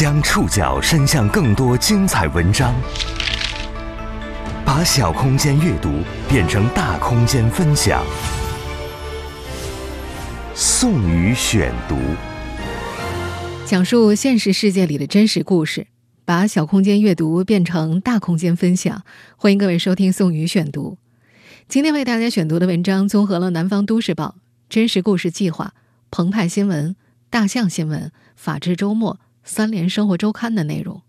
将触角伸向更多精彩文章，把小空间阅读变成大空间分享。宋宇选读，讲述现实世界里的真实故事，把小空间阅读变成大空间分享。欢迎各位收听宋宇选读。今天为大家选读的文章综合了《南方都市报》、真实故事计划、澎湃新闻、大象新闻、法制周末。三联生活周刊的内容，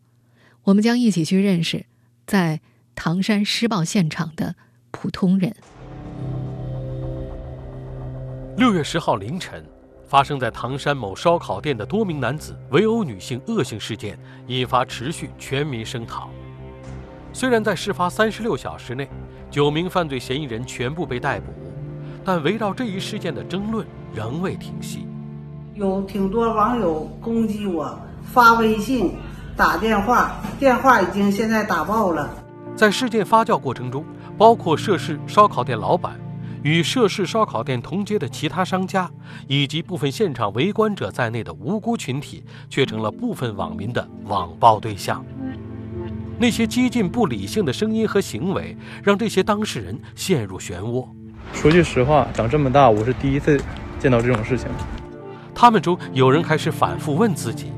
我们将一起去认识在唐山施暴现场的普通人。六月十号凌晨，发生在唐山某烧烤店的多名男子围殴女性恶性事件，引发持续全民声讨。虽然在事发三十六小时内，九名犯罪嫌疑人全部被逮捕，但围绕这一事件的争论仍未停息。有挺多网友攻击我。发微信、打电话，电话已经现在打爆了。在事件发酵过程中，包括涉事烧烤店老板、与涉事烧烤店同街的其他商家，以及部分现场围观者在内的无辜群体，却成了部分网民的网暴对象。那些激进不理性的声音和行为，让这些当事人陷入漩涡。说句实话，长这么大，我是第一次见到这种事情。他们中有人开始反复问自己。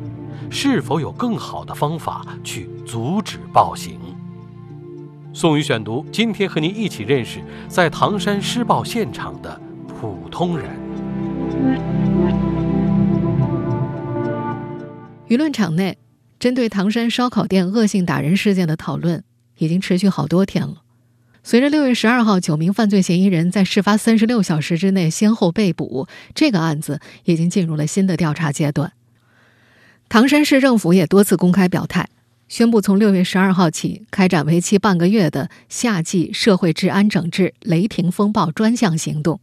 是否有更好的方法去阻止暴行？宋宇选读，今天和您一起认识在唐山施暴现场的普通人。舆论场内，针对唐山烧烤店恶性打人事件的讨论已经持续好多天了。随着六月十二号九名犯罪嫌疑人在事发三十六小时之内先后被捕，这个案子已经进入了新的调查阶段。唐山市政府也多次公开表态，宣布从六月十二号起开展为期半个月的夏季社会治安整治“雷霆风暴”专项行动，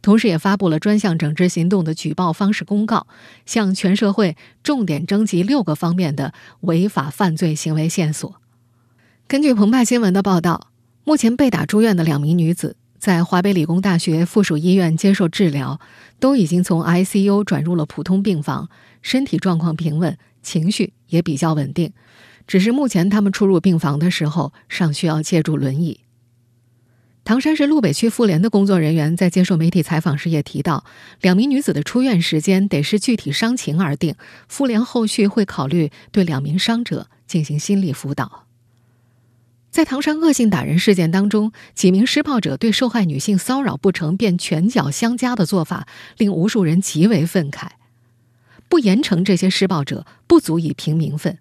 同时也发布了专项整治行动的举报方式公告，向全社会重点征集六个方面的违法犯罪行为线索。根据澎湃新闻的报道，目前被打住院的两名女子在华北理工大学附属医院接受治疗，都已经从 ICU 转入了普通病房。身体状况平稳，情绪也比较稳定，只是目前他们出入病房的时候尚需要借助轮椅。唐山市路北区妇联的工作人员在接受媒体采访时也提到，两名女子的出院时间得视具体伤情而定，妇联后续会考虑对两名伤者进行心理辅导。在唐山恶性打人事件当中，几名施暴者对受害女性骚扰不成便拳脚相加的做法，令无数人极为愤慨。不严惩这些施暴者，不足以平民愤。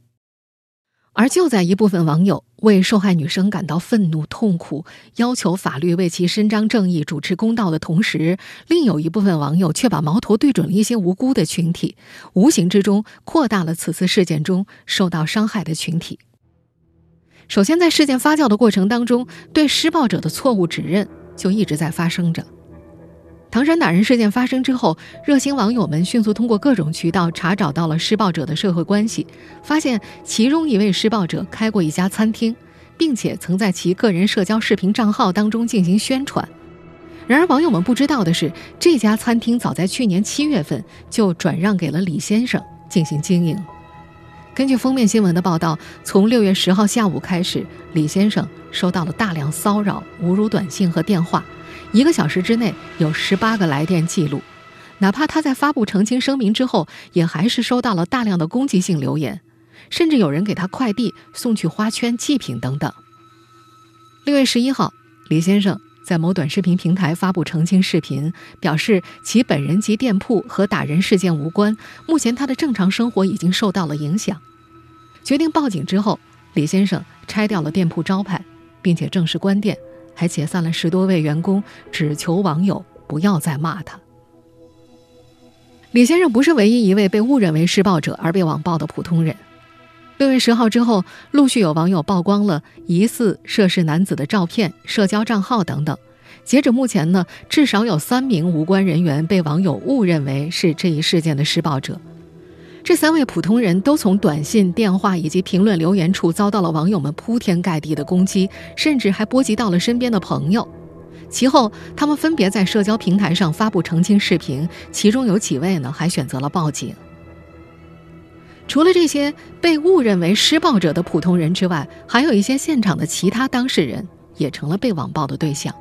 而就在一部分网友为受害女生感到愤怒、痛苦，要求法律为其伸张正义、主持公道的同时，另有一部分网友却把矛头对准了一些无辜的群体，无形之中扩大了此次事件中受到伤害的群体。首先，在事件发酵的过程当中，对施暴者的错误指认就一直在发生着。唐山打人事件发生之后，热心网友们迅速通过各种渠道查找到了施暴者的社会关系，发现其中一位施暴者开过一家餐厅，并且曾在其个人社交视频账号当中进行宣传。然而，网友们不知道的是，这家餐厅早在去年七月份就转让给了李先生进行经营。根据封面新闻的报道，从六月十号下午开始，李先生收到了大量骚扰、侮辱短信和电话。一个小时之内有十八个来电记录，哪怕他在发布澄清声明之后，也还是收到了大量的攻击性留言，甚至有人给他快递送去花圈、祭品等等。六月十一号，李先生在某短视频平台发布澄清视频，表示其本人及店铺和打人事件无关，目前他的正常生活已经受到了影响。决定报警之后，李先生拆掉了店铺招牌，并且正式关店。还解散了十多位员工，只求网友不要再骂他。李先生不是唯一一位被误认为施暴者而被网暴的普通人。六月十号之后，陆续有网友曝光了疑似涉事男子的照片、社交账号等等。截止目前呢，至少有三名无关人员被网友误认为是这一事件的施暴者。这三位普通人都从短信、电话以及评论留言处遭到了网友们铺天盖地的攻击，甚至还波及到了身边的朋友。其后，他们分别在社交平台上发布澄清视频，其中有几位呢还选择了报警。除了这些被误认为施暴者的普通人之外，还有一些现场的其他当事人也成了被网暴的对象。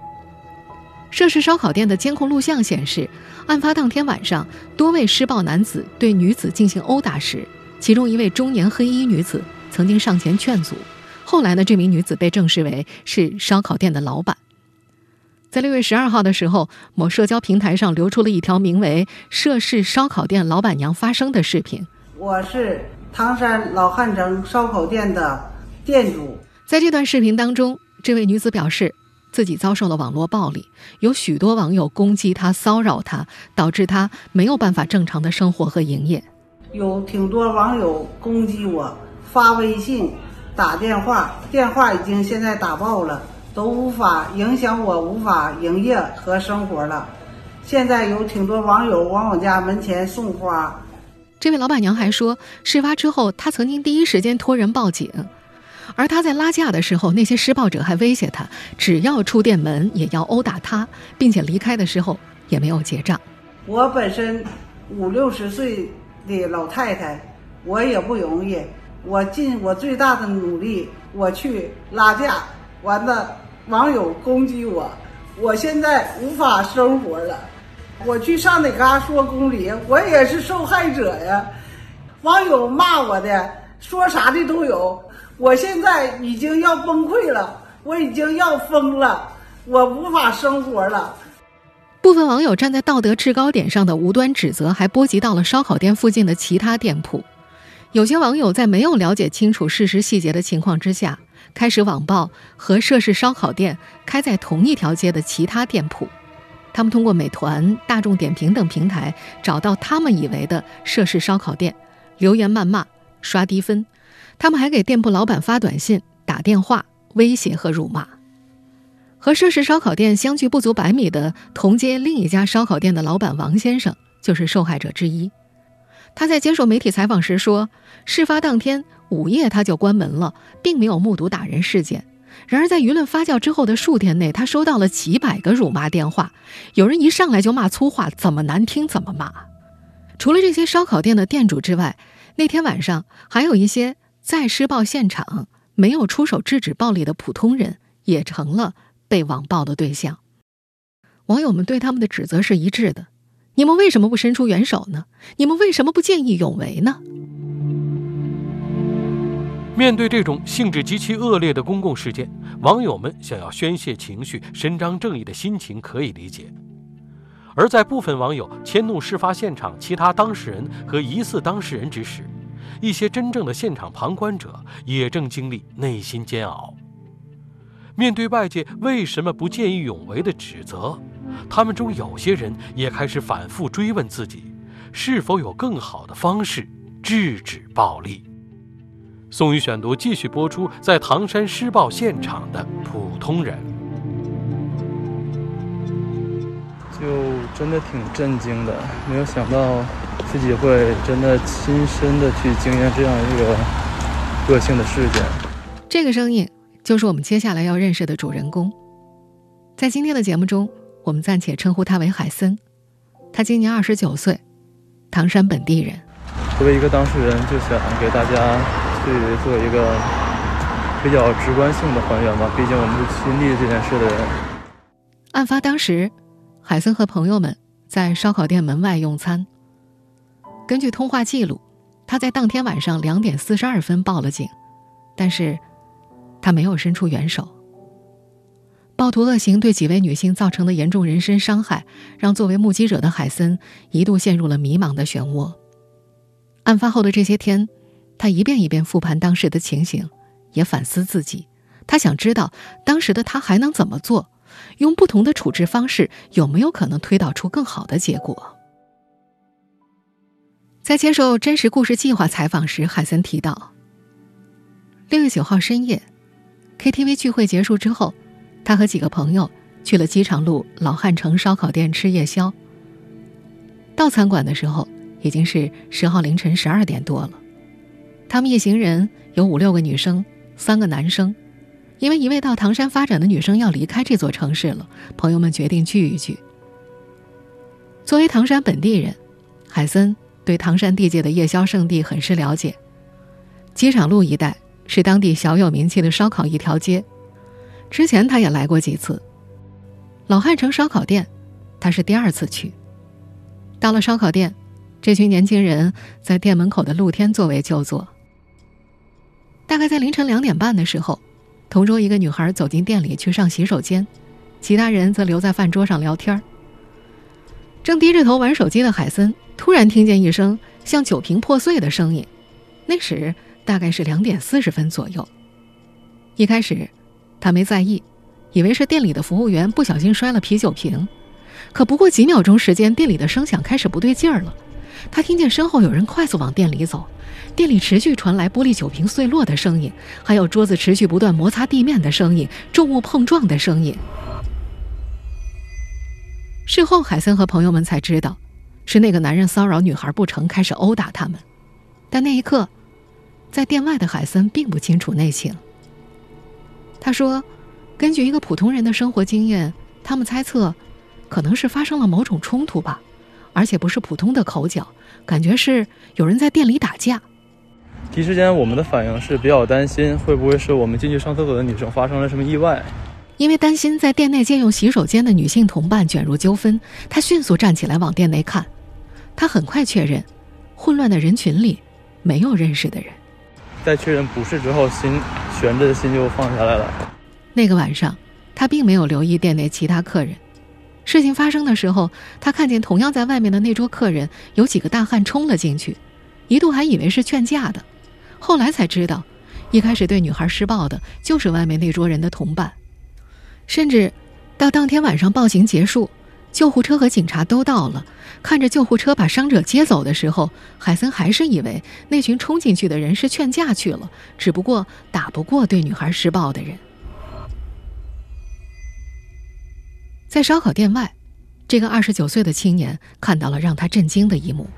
涉事烧烤店的监控录像显示，案发当天晚上，多位施暴男子对女子进行殴打时，其中一位中年黑衣女子曾经上前劝阻。后来呢，这名女子被证实为是烧烤店的老板。在六月十二号的时候，某社交平台上流出了一条名为“涉事烧烤店老板娘发声”的视频。我是唐山老汉城烧烤店的店主。在这段视频当中，这位女子表示自己遭受了网络暴力，有许多网友攻击他、骚扰他，导致他没有办法正常的生活和营业。有挺多网友攻击我，发微信。打电话，电话已经现在打爆了，都无法影响我无法营业和生活了。现在有挺多网友往我家门前送花。这位老板娘还说，事发之后，她曾经第一时间托人报警，而他在拉架的时候，那些施暴者还威胁他，只要出店门也要殴打他，并且离开的时候也没有结账。我本身五六十岁的老太太，我也不容易。我尽我最大的努力，我去拉架，完了，网友攻击我，我现在无法生活了。我去上哪嘎说公理，我也是受害者呀。网友骂我的，说啥的都有。我现在已经要崩溃了，我已经要疯了，我无法生活了。部分网友站在道德制高点上的无端指责，还波及到了烧烤店附近的其他店铺。有些网友在没有了解清楚事实细节的情况之下，开始网暴和涉事烧烤店开在同一条街的其他店铺。他们通过美团、大众点评等平台找到他们以为的涉事烧烤店，留言谩骂、刷低分。他们还给店铺老板发短信、打电话威胁和辱骂。和涉事烧烤店相距不足百米的同街另一家烧烤店的老板王先生就是受害者之一。他在接受媒体采访时说，事发当天午夜他就关门了，并没有目睹打人事件。然而，在舆论发酵之后的数天内，他收到了几百个辱骂电话，有人一上来就骂粗话，怎么难听怎么骂。除了这些烧烤店的店主之外，那天晚上还有一些在施暴现场没有出手制止暴力的普通人，也成了被网暴的对象。网友们对他们的指责是一致的。你们为什么不伸出援手呢？你们为什么不见义勇为呢？面对这种性质极其恶劣的公共事件，网友们想要宣泄情绪、伸张正义的心情可以理解。而在部分网友迁怒事发现场其他当事人和疑似当事人之时，一些真正的现场旁观者也正经历内心煎熬。面对外界为什么不见义勇为的指责。他们中有些人也开始反复追问自己，是否有更好的方式制止暴力。宋宇选读继续播出，在唐山施暴现场的普通人，就真的挺震惊的，没有想到自己会真的亲身的去经验这样一个恶性的事件。这个声音就是我们接下来要认识的主人公，在今天的节目中。我们暂且称呼他为海森，他今年二十九岁，唐山本地人。作为一个当事人，就想给大家去做一个比较直观性的还原吧。毕竟我们是亲历这件事的人。案发当时，海森和朋友们在烧烤店门外用餐。根据通话记录，他在当天晚上两点四十二分报了警，但是他没有伸出援手。暴徒恶行对几位女性造成的严重人身伤害，让作为目击者的海森一度陷入了迷茫的漩涡。案发后的这些天，他一遍一遍复盘当时的情形，也反思自己。他想知道当时的他还能怎么做，用不同的处置方式，有没有可能推导出更好的结果？在接受真实故事计划采访时，海森提到，六月九号深夜，KTV 聚会结束之后。他和几个朋友去了机场路老汉城烧烤店吃夜宵。到餐馆的时候已经是十号凌晨十二点多了。他们一行人有五六个女生，三个男生。因为一位到唐山发展的女生要离开这座城市了，朋友们决定聚一聚。作为唐山本地人，海森对唐山地界的夜宵圣地很是了解。机场路一带是当地小有名气的烧烤一条街，之前他也来过几次。老汉城烧烤店，他是第二次去。到了烧烤店，这群年轻人在店门口的露天座位就坐。大概在凌晨两点半的时候，同桌一个女孩走进店里去上洗手间，其他人则留在饭桌上聊天正低着头玩手机的海森突然听见一声像酒瓶破碎的声音，那时大概是两点四十分左右。一开始，他没在意，以为是店里的服务员不小心摔了啤酒瓶。可不过几秒钟时间，店里的声响开始不对劲儿了。他听见身后有人快速往店里走，店里持续传来玻璃酒瓶碎落的声音，还有桌子持续不断摩擦地面的声音，重物碰撞的声音。事后，海森和朋友们才知道，是那个男人骚扰女孩不成，开始殴打他们。但那一刻，在店外的海森并不清楚内情。他说：“根据一个普通人的生活经验，他们猜测。”可能是发生了某种冲突吧，而且不是普通的口角，感觉是有人在店里打架。第一时间，我们的反应是比较担心，会不会是我们进去上厕所的女生发生了什么意外？因为担心在店内借用洗手间的女性同伴卷入纠纷，他迅速站起来往店内看。他很快确认，混乱的人群里没有认识的人。在确认不是之后，心悬着的心就放下来了。那个晚上，他并没有留意店内其他客人。事情发生的时候，他看见同样在外面的那桌客人有几个大汉冲了进去，一度还以为是劝架的，后来才知道，一开始对女孩施暴的就是外面那桌人的同伴。甚至，到当天晚上暴行结束，救护车和警察都到了，看着救护车把伤者接走的时候，海森还是以为那群冲进去的人是劝架去了，只不过打不过对女孩施暴的人。在烧烤店外，这个二十九岁的青年看到了让他震惊的一幕：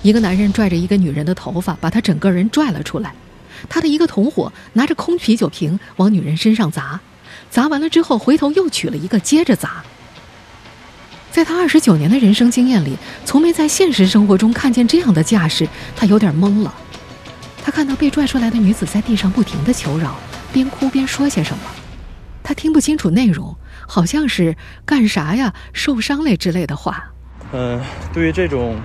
一个男人拽着一个女人的头发，把她整个人拽了出来。他的一个同伙拿着空啤酒瓶往女人身上砸，砸完了之后回头又取了一个接着砸。在他二十九年的人生经验里，从没在现实生活中看见这样的架势，他有点懵了。他看到被拽出来的女子在地上不停地求饶，边哭边说些什么，他听不清楚内容。好像是干啥呀？受伤嘞之类的话。嗯，对于这种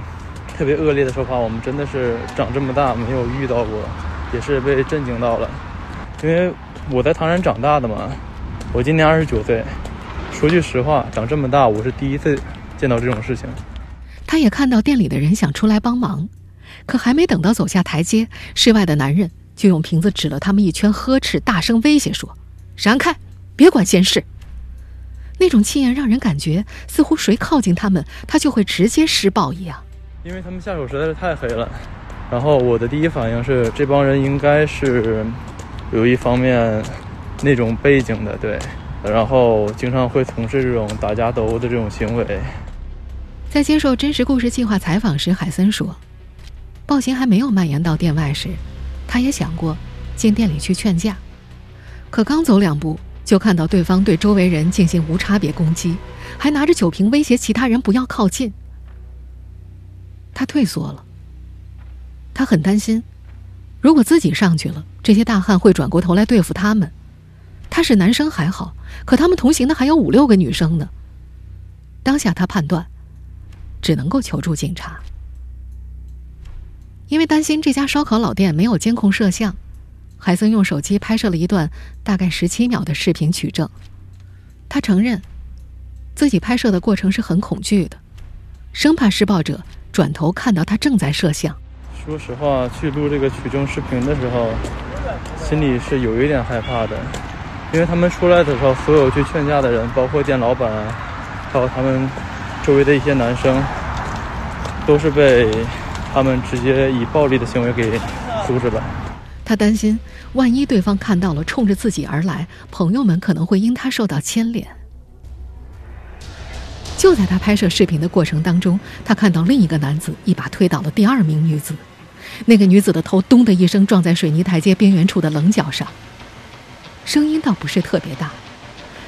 特别恶劣的说法，我们真的是长这么大没有遇到过，也是被震惊到了。因为我在唐山长大的嘛，我今年二十九岁。说句实话，长这么大我是第一次见到这种事情。他也看到店里的人想出来帮忙，可还没等到走下台阶，室外的男人就用瓶子指了他们一圈，呵斥，大声威胁说：“闪开，别管闲事。”那种气焰让人感觉似乎谁靠近他们，他就会直接施暴一样。因为他们下手实在是太黑了。然后我的第一反应是，这帮人应该是有一方面那种背景的，对。然后经常会从事这种打架斗殴的这种行为。在接受真实故事计划采访时，海森说，暴行还没有蔓延到店外时，他也想过进店里去劝架，可刚走两步。就看到对方对周围人进行无差别攻击，还拿着酒瓶威胁其他人不要靠近。他退缩了。他很担心，如果自己上去了，这些大汉会转过头来对付他们。他是男生还好，可他们同行的还有五六个女生呢。当下他判断，只能够求助警察，因为担心这家烧烤老店没有监控摄像。海森用手机拍摄了一段大概十七秒的视频取证。他承认，自己拍摄的过程是很恐惧的，生怕施暴者转头看到他正在摄像。说实话，去录这个取证视频的时候，心里是有一点害怕的，因为他们出来的时候，所有去劝架的人，包括店老板，还有他们周围的一些男生，都是被他们直接以暴力的行为给阻止了。他担心，万一对方看到了冲着自己而来，朋友们可能会因他受到牵连。就在他拍摄视频的过程当中，他看到另一个男子一把推倒了第二名女子，那个女子的头“咚”的一声撞在水泥台阶边缘处的棱角上，声音倒不是特别大。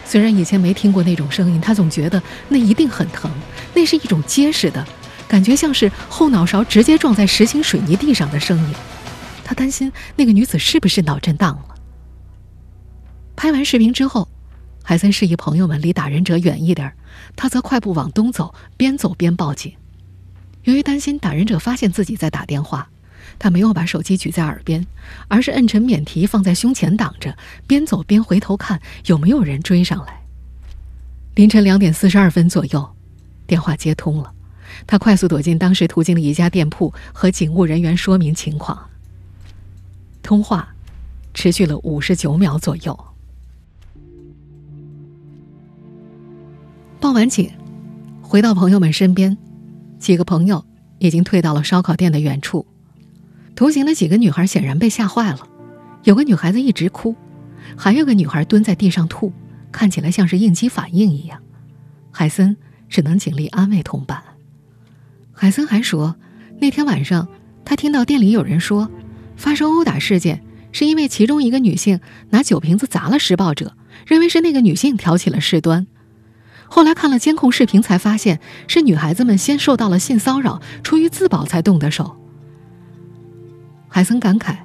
虽然以前没听过那种声音，他总觉得那一定很疼，那是一种结实的、感觉像是后脑勺直接撞在实心水泥地上的声音。他担心那个女子是不是脑震荡了。拍完视频之后，海森示意朋友们离打人者远一点，他则快步往东走，边走边报警。由于担心打人者发现自己在打电话，他没有把手机举在耳边，而是摁成免提放在胸前挡着，边走边回头看有没有人追上来。凌晨两点四十二分左右，电话接通了，他快速躲进当时途经的一家店铺，和警务人员说明情况。通话持续了五十九秒左右。报完警，回到朋友们身边，几个朋友已经退到了烧烤店的远处。同行的几个女孩显然被吓坏了，有个女孩子一直哭，还有个女孩蹲在地上吐，看起来像是应激反应一样。海森只能尽力安慰同伴。海森还说，那天晚上他听到店里有人说。发生殴打事件，是因为其中一个女性拿酒瓶子砸了施暴者，认为是那个女性挑起了事端。后来看了监控视频，才发现是女孩子们先受到了性骚扰，出于自保才动的手。海森感慨，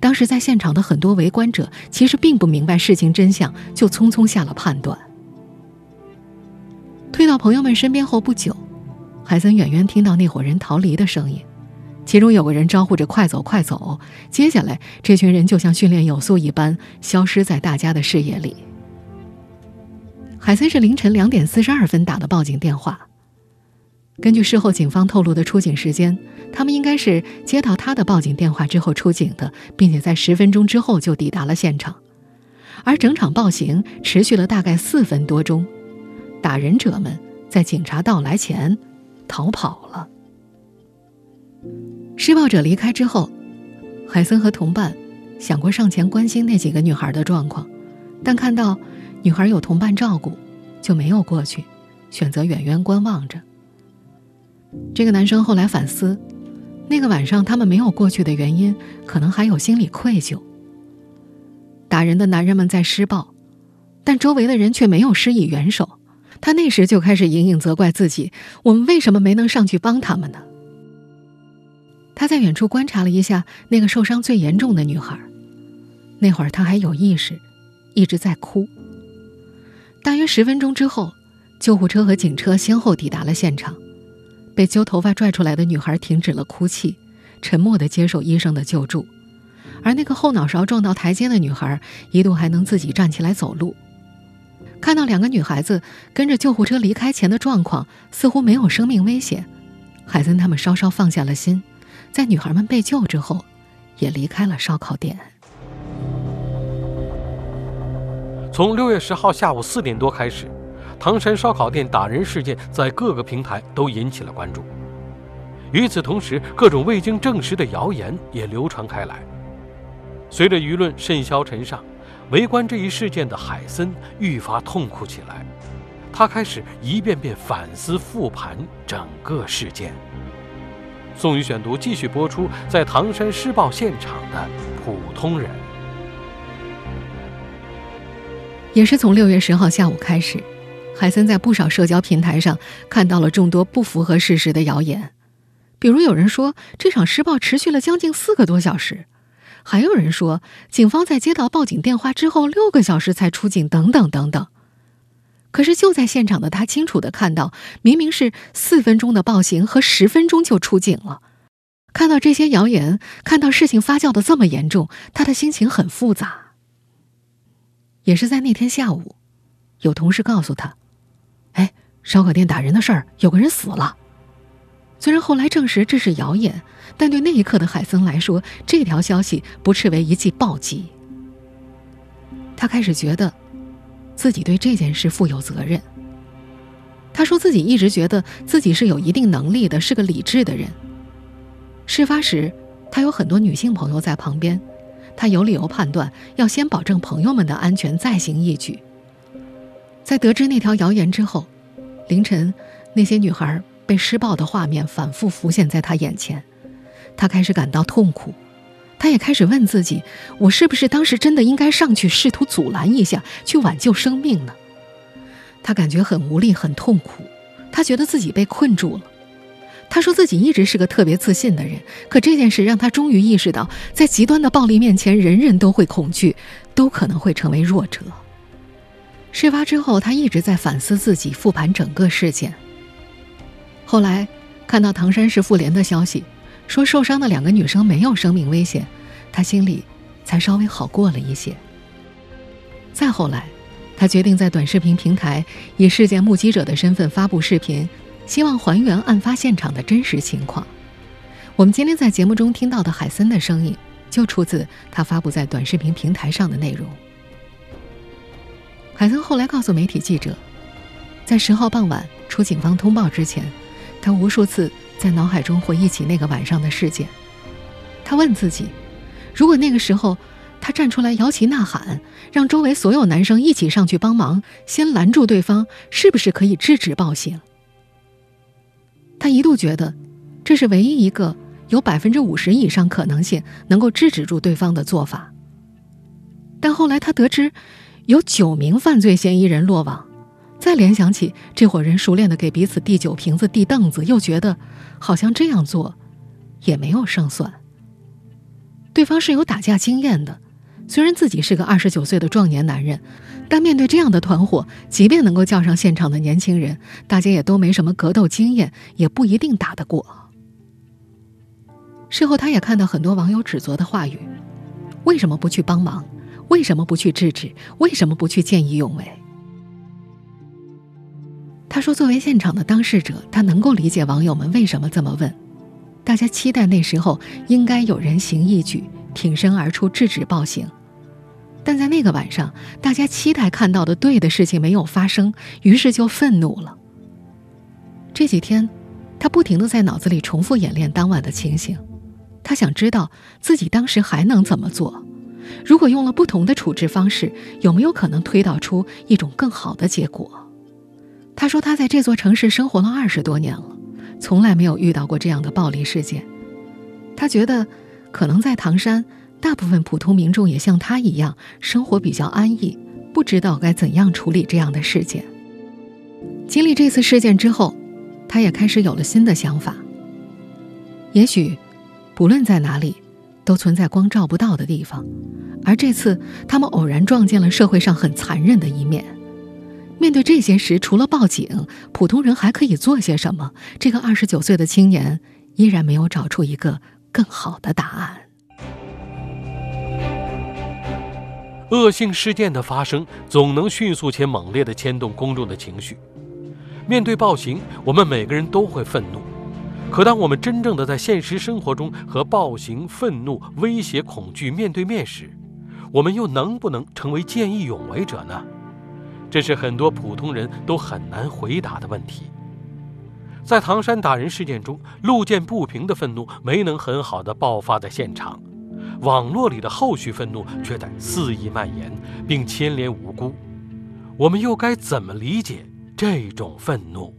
当时在现场的很多围观者其实并不明白事情真相，就匆匆下了判断。退到朋友们身边后不久，海森远远听到那伙人逃离的声音。其中有个人招呼着“快走，快走”，接下来这群人就像训练有素一般消失在大家的视野里。海森是凌晨两点四十二分打的报警电话。根据事后警方透露的出警时间，他们应该是接到他的报警电话之后出警的，并且在十分钟之后就抵达了现场。而整场暴行持续了大概四分多钟，打人者们在警察到来前逃跑了。施暴者离开之后，海森和同伴想过上前关心那几个女孩的状况，但看到女孩有同伴照顾，就没有过去，选择远远观望着。这个男生后来反思，那个晚上他们没有过去的原因，可能还有心理愧疚。打人的男人们在施暴，但周围的人却没有施以援手。他那时就开始隐隐责怪自己：我们为什么没能上去帮他们呢？他在远处观察了一下那个受伤最严重的女孩，那会儿她还有意识，一直在哭。大约十分钟之后，救护车和警车先后抵达了现场。被揪头发拽出来的女孩停止了哭泣，沉默地接受医生的救助，而那个后脑勺撞到台阶的女孩一度还能自己站起来走路。看到两个女孩子跟着救护车离开前的状况，似乎没有生命危险，海森他们稍稍放下了心。在女孩们被救之后，也离开了烧烤店。从六月十号下午四点多开始，唐山烧烤店打人事件在各个平台都引起了关注。与此同时，各种未经证实的谣言也流传开来。随着舆论甚嚣尘上，围观这一事件的海森愈发痛苦起来。他开始一遍遍反思复盘整个事件。宋宇选读继续播出，在唐山施暴现场的普通人，也是从六月十号下午开始，海森在不少社交平台上看到了众多不符合事实的谣言，比如有人说这场施暴持续了将近四个多小时，还有人说警方在接到报警电话之后六个小时才出警，等等等等。可是就在现场的他清楚的看到，明明是四分钟的暴行和十分钟就出警了。看到这些谣言，看到事情发酵的这么严重，他的心情很复杂。也是在那天下午，有同事告诉他：“哎，烧烤店打人的事儿，有个人死了。”虽然后来证实这是谣言，但对那一刻的海森来说，这条消息不斥为一记暴击。他开始觉得。自己对这件事负有责任。他说自己一直觉得自己是有一定能力的，是个理智的人。事发时，他有很多女性朋友在旁边，他有理由判断要先保证朋友们的安全，再行义举。在得知那条谣言之后，凌晨那些女孩被施暴的画面反复浮现在他眼前，他开始感到痛苦。他也开始问自己：我是不是当时真的应该上去试图阻拦一下，去挽救生命呢？他感觉很无力，很痛苦。他觉得自己被困住了。他说自己一直是个特别自信的人，可这件事让他终于意识到，在极端的暴力面前，人人都会恐惧，都可能会成为弱者。事发之后，他一直在反思自己，复盘整个事件。后来看到唐山市妇联的消息，说受伤的两个女生没有生命危险，他心里才稍微好过了一些。再后来，他决定在短视频平台以事件目击者的身份发布视频。希望还原案发现场的真实情况。我们今天在节目中听到的海森的声音，就出自他发布在短视频平台上的内容。海森后来告诉媒体记者，在十号傍晚出警方通报之前，他无数次在脑海中回忆起那个晚上的事件。他问自己，如果那个时候他站出来摇旗呐喊，让周围所有男生一起上去帮忙，先拦住对方，是不是可以制止暴行？他一度觉得，这是唯一一个有百分之五十以上可能性能够制止住对方的做法。但后来他得知，有九名犯罪嫌疑人落网，再联想起这伙人熟练的给彼此递酒瓶子、递凳子，又觉得好像这样做也没有胜算。对方是有打架经验的，虽然自己是个二十九岁的壮年男人。但面对这样的团伙，即便能够叫上现场的年轻人，大家也都没什么格斗经验，也不一定打得过。事后，他也看到很多网友指责的话语：“为什么不去帮忙？为什么不去制止？为什么不去见义勇为？”他说：“作为现场的当事者，他能够理解网友们为什么这么问。大家期待那时候应该有人行义举，挺身而出制止暴行。”但在那个晚上，大家期待看到的对的事情没有发生，于是就愤怒了。这几天，他不停的在脑子里重复演练当晚的情形，他想知道自己当时还能怎么做，如果用了不同的处置方式，有没有可能推导出一种更好的结果。他说他在这座城市生活了二十多年了，从来没有遇到过这样的暴力事件。他觉得，可能在唐山。大部分普通民众也像他一样，生活比较安逸，不知道该怎样处理这样的事件。经历这次事件之后，他也开始有了新的想法。也许，不论在哪里，都存在光照不到的地方，而这次他们偶然撞见了社会上很残忍的一面。面对这些时，除了报警，普通人还可以做些什么？这个二十九岁的青年依然没有找出一个更好的答案。恶性事件的发生，总能迅速且猛烈地牵动公众的情绪。面对暴行，我们每个人都会愤怒。可当我们真正的在现实生活中和暴行、愤怒、威胁、恐惧面对面时，我们又能不能成为见义勇为者呢？这是很多普通人都很难回答的问题。在唐山打人事件中，路见不平的愤怒没能很好的爆发在现场。网络里的后续愤怒却在肆意蔓延，并牵连无辜。我们又该怎么理解这种愤怒？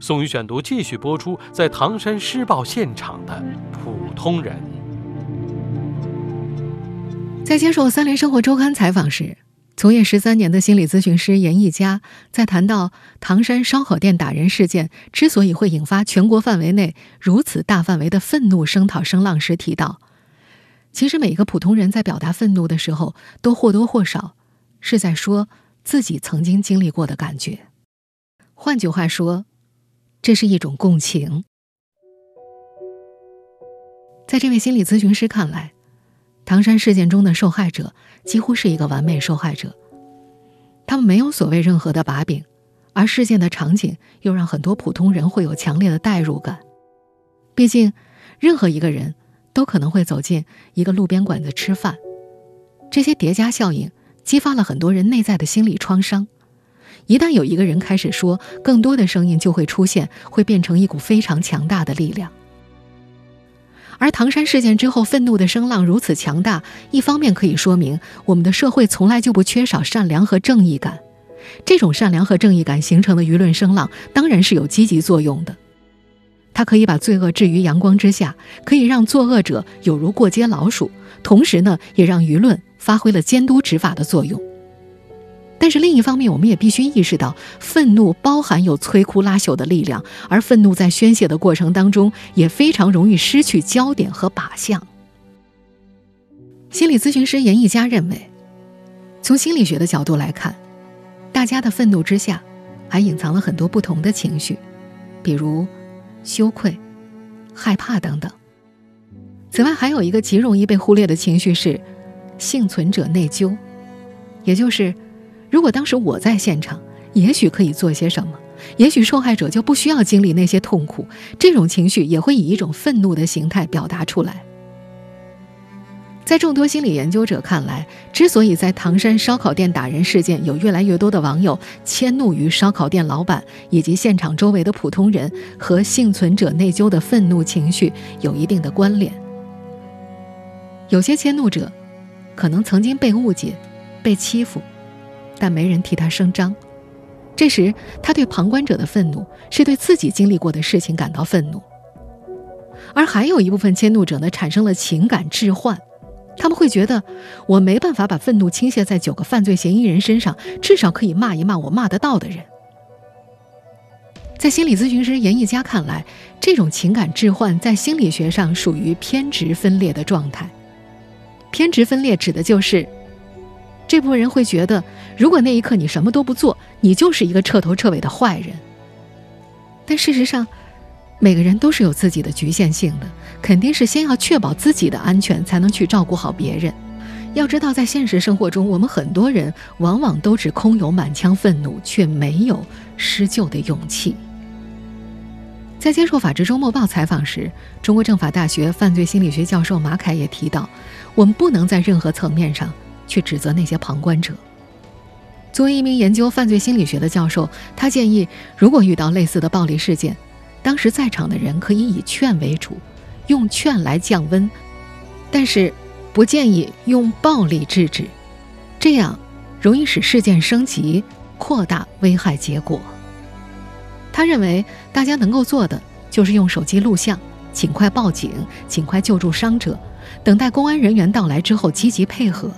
宋宇选读继续播出，在唐山施暴现场的普通人。在接受《三联生活周刊》采访时，从业十三年的心理咨询师严艺佳在谈到唐山烧烤店打人事件之所以会引发全国范围内如此大范围的愤怒声讨声浪时提到。其实，每个普通人在表达愤怒的时候，都或多或少是在说自己曾经经历过的感觉。换句话说，这是一种共情。在这位心理咨询师看来，唐山事件中的受害者几乎是一个完美受害者。他们没有所谓任何的把柄，而事件的场景又让很多普通人会有强烈的代入感。毕竟，任何一个人。都可能会走进一个路边馆子吃饭，这些叠加效应激发了很多人内在的心理创伤。一旦有一个人开始说，更多的声音就会出现，会变成一股非常强大的力量。而唐山事件之后，愤怒的声浪如此强大，一方面可以说明我们的社会从来就不缺少善良和正义感，这种善良和正义感形成的舆论声浪，当然是有积极作用的。它可以把罪恶置于阳光之下，可以让作恶者有如过街老鼠，同时呢，也让舆论发挥了监督执法的作用。但是另一方面，我们也必须意识到，愤怒包含有摧枯拉朽的力量，而愤怒在宣泄的过程当中，也非常容易失去焦点和靶向。心理咨询师严艺佳认为，从心理学的角度来看，大家的愤怒之下，还隐藏了很多不同的情绪，比如羞愧、害怕等等。此外，还有一个极容易被忽略的情绪是幸存者内疚，也就是。如果当时我在现场，也许可以做些什么，也许受害者就不需要经历那些痛苦。这种情绪也会以一种愤怒的形态表达出来。在众多心理研究者看来，之所以在唐山烧烤店打人事件有越来越多的网友迁怒于烧烤店老板以及现场周围的普通人，和幸存者内疚的愤怒情绪有一定的关联。有些迁怒者，可能曾经被误解、被欺负。但没人替他声张，这时他对旁观者的愤怒是对自己经历过的事情感到愤怒，而还有一部分迁怒者呢产生了情感置换，他们会觉得我没办法把愤怒倾泻在九个犯罪嫌疑人身上，至少可以骂一骂我骂得到的人。在心理咨询师严艺佳看来，这种情感置换在心理学上属于偏执分裂的状态，偏执分裂指的就是。这部分人会觉得，如果那一刻你什么都不做，你就是一个彻头彻尾的坏人。但事实上，每个人都是有自己的局限性的，肯定是先要确保自己的安全，才能去照顾好别人。要知道，在现实生活中，我们很多人往往都只空有满腔愤怒，却没有施救的勇气。在接受《法制周末报》采访时，中国政法大学犯罪心理学教授马凯也提到，我们不能在任何层面上。去指责那些旁观者。作为一名研究犯罪心理学的教授，他建议，如果遇到类似的暴力事件，当时在场的人可以以劝为主，用劝来降温，但是不建议用暴力制止，这样容易使事件升级，扩大危害结果。他认为，大家能够做的就是用手机录像，尽快报警，尽快救助伤者，等待公安人员到来之后积极配合。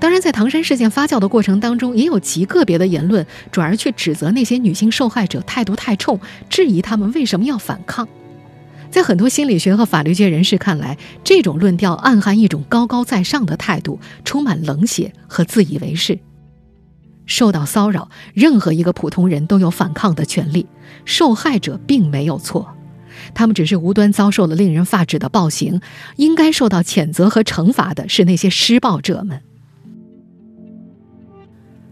当然，在唐山事件发酵的过程当中，也有极个别的言论转而去指责那些女性受害者态度太冲，质疑他们为什么要反抗。在很多心理学和法律界人士看来，这种论调暗含一种高高在上的态度，充满冷血和自以为是。受到骚扰，任何一个普通人都有反抗的权利，受害者并没有错，他们只是无端遭受了令人发指的暴行，应该受到谴责和惩罚的是那些施暴者们。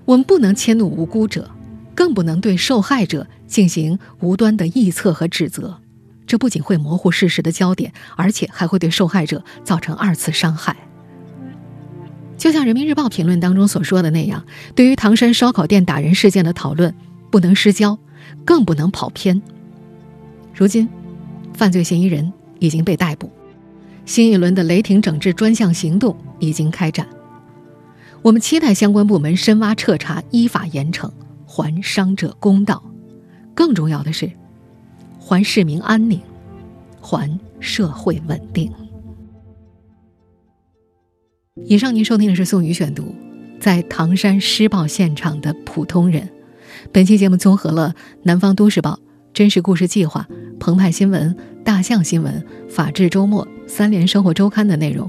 我们不能迁怒无辜者，更不能对受害者进行无端的臆测和指责，这不仅会模糊事实的焦点，而且还会对受害者造成二次伤害。就像人民日报评论当中所说的那样，对于唐山烧烤店打人事件的讨论，不能失焦，更不能跑偏。如今，犯罪嫌疑人已经被逮捕，新一轮的雷霆整治专项行动已经开展。我们期待相关部门深挖彻查，依法严惩，还伤者公道。更重要的是，还市民安宁，还社会稳定。以上您收听的是宋宇选读，在唐山施暴现场的普通人。本期节目综合了南方都市报、真实故事计划、澎湃新闻、大象新闻、法治周末、三联生活周刊的内容。